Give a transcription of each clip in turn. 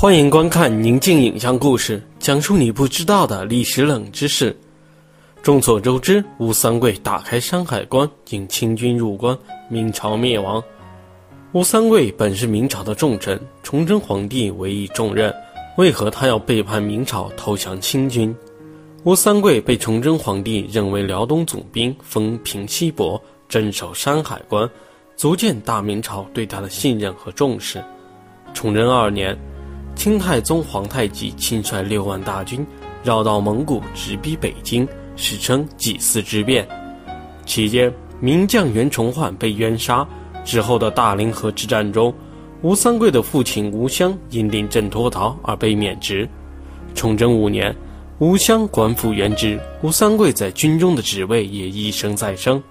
欢迎观看宁静影像故事，讲述你不知道的历史冷知识。众所周知，吴三桂打开山海关，引清军入关，明朝灭亡。吴三桂本是明朝的重臣，崇祯皇帝委以重任，为何他要背叛明朝，投降清军？吴三桂被崇祯皇帝任为辽东总兵，封平西伯，镇守山海关，足见大明朝对他的信任和重视。崇祯二年。清太宗皇太极亲率六万大军绕道蒙古，直逼北京，史称几次之变。期间，名将袁崇焕被冤杀。之后的大凌河之战中，吴三桂的父亲吴襄因临阵脱逃而被免职。崇祯五年，吴襄官复原职，吴三桂在军中的职位也一升再升。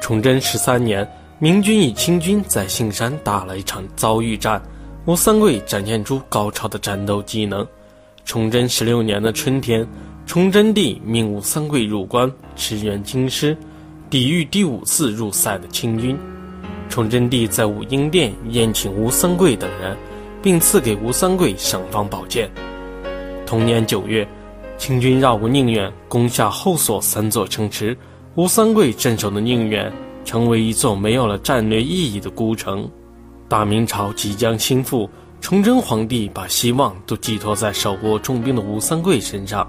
崇祯十三年，明军与清军在杏山打了一场遭遇战。吴三桂展现出高超的战斗技能。崇祯十六年的春天，崇祯帝命吴三桂入关，驰援京师，抵御第五次入塞的清军。崇祯帝在武英殿宴请吴三桂等人，并赐给吴三桂尚方宝剑。同年九月，清军绕过宁远，攻下后所三座城池，吴三桂镇守的宁远成为一座没有了战略意义的孤城。大明朝即将倾覆，崇祯皇帝把希望都寄托在手握重兵的吴三桂身上。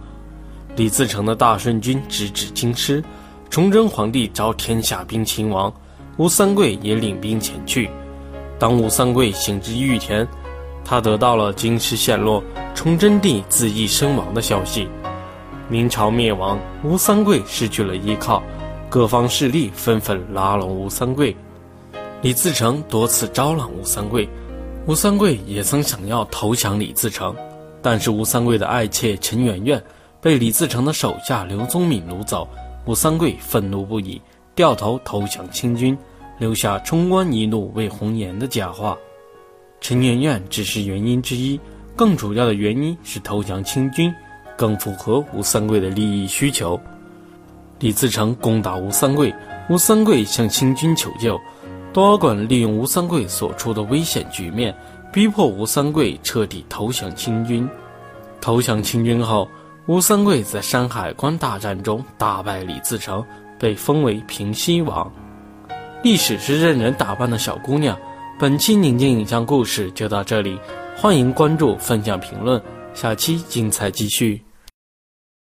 李自成的大顺军直指京师，崇祯皇帝召天下兵勤王，吴三桂也领兵前去。当吴三桂行至玉田，他得到了京师陷落、崇祯帝自缢身亡的消息。明朝灭亡，吴三桂失去了依靠，各方势力纷纷拉拢吴三桂。李自成多次招揽吴三桂，吴三桂也曾想要投降李自成，但是吴三桂的爱妾陈圆圆被李自成的手下刘宗敏掳走，吴三桂愤怒不已，掉头投降清军，留下“冲冠一怒为红颜”的佳话。陈圆圆只是原因之一，更主要的原因是投降清军更符合吴三桂的利益需求。李自成攻打吴三桂，吴三桂向清军求救。多尔衮利用吴三桂所处的危险局面，逼迫吴三桂彻底投降清军。投降清军后，吴三桂在山海关大战中大败李自成，被封为平西王。历史是任人打扮的小姑娘。本期宁静影像故事就到这里，欢迎关注、分享、评论，下期精彩继续。